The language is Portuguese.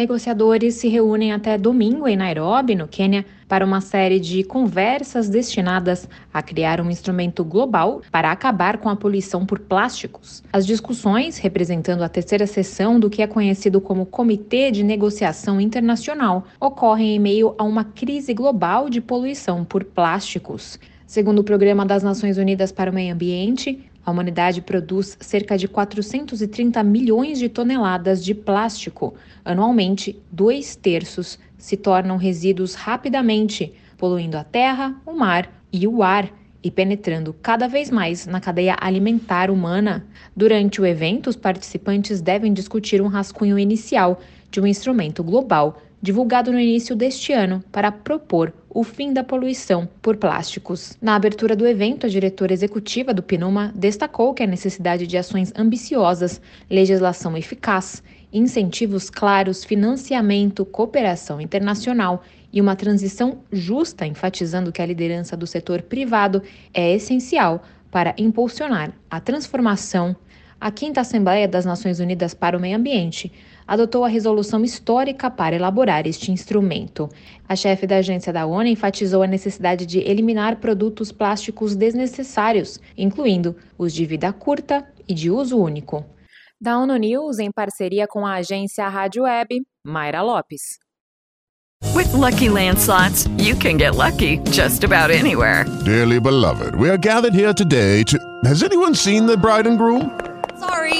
Negociadores se reúnem até domingo em Nairobi, no Quênia, para uma série de conversas destinadas a criar um instrumento global para acabar com a poluição por plásticos. As discussões, representando a terceira sessão do que é conhecido como Comitê de Negociação Internacional, ocorrem em meio a uma crise global de poluição por plásticos. Segundo o Programa das Nações Unidas para o Meio Ambiente, a humanidade produz cerca de 430 milhões de toneladas de plástico. Anualmente, dois terços se tornam resíduos rapidamente, poluindo a terra, o mar e o ar e penetrando cada vez mais na cadeia alimentar humana. Durante o evento, os participantes devem discutir um rascunho inicial de um instrumento global divulgado no início deste ano para propor o fim da poluição por plásticos. Na abertura do evento, a diretora executiva do PNUMA destacou que a necessidade de ações ambiciosas, legislação eficaz, incentivos claros, financiamento, cooperação internacional e uma transição justa, enfatizando que a liderança do setor privado é essencial para impulsionar a transformação. A Quinta Assembleia das Nações Unidas para o Meio Ambiente adotou a resolução histórica para elaborar este instrumento. A chefe da agência da ONU enfatizou a necessidade de eliminar produtos plásticos desnecessários, incluindo os de vida curta e de uso único. Da ONU News, em parceria com a agência Rádio Web, Mayra Lopes. With lucky landslots, you can get lucky just about anywhere. Dearly beloved, we are gathered here today to. Has anyone seen the bride and groom? Sorry,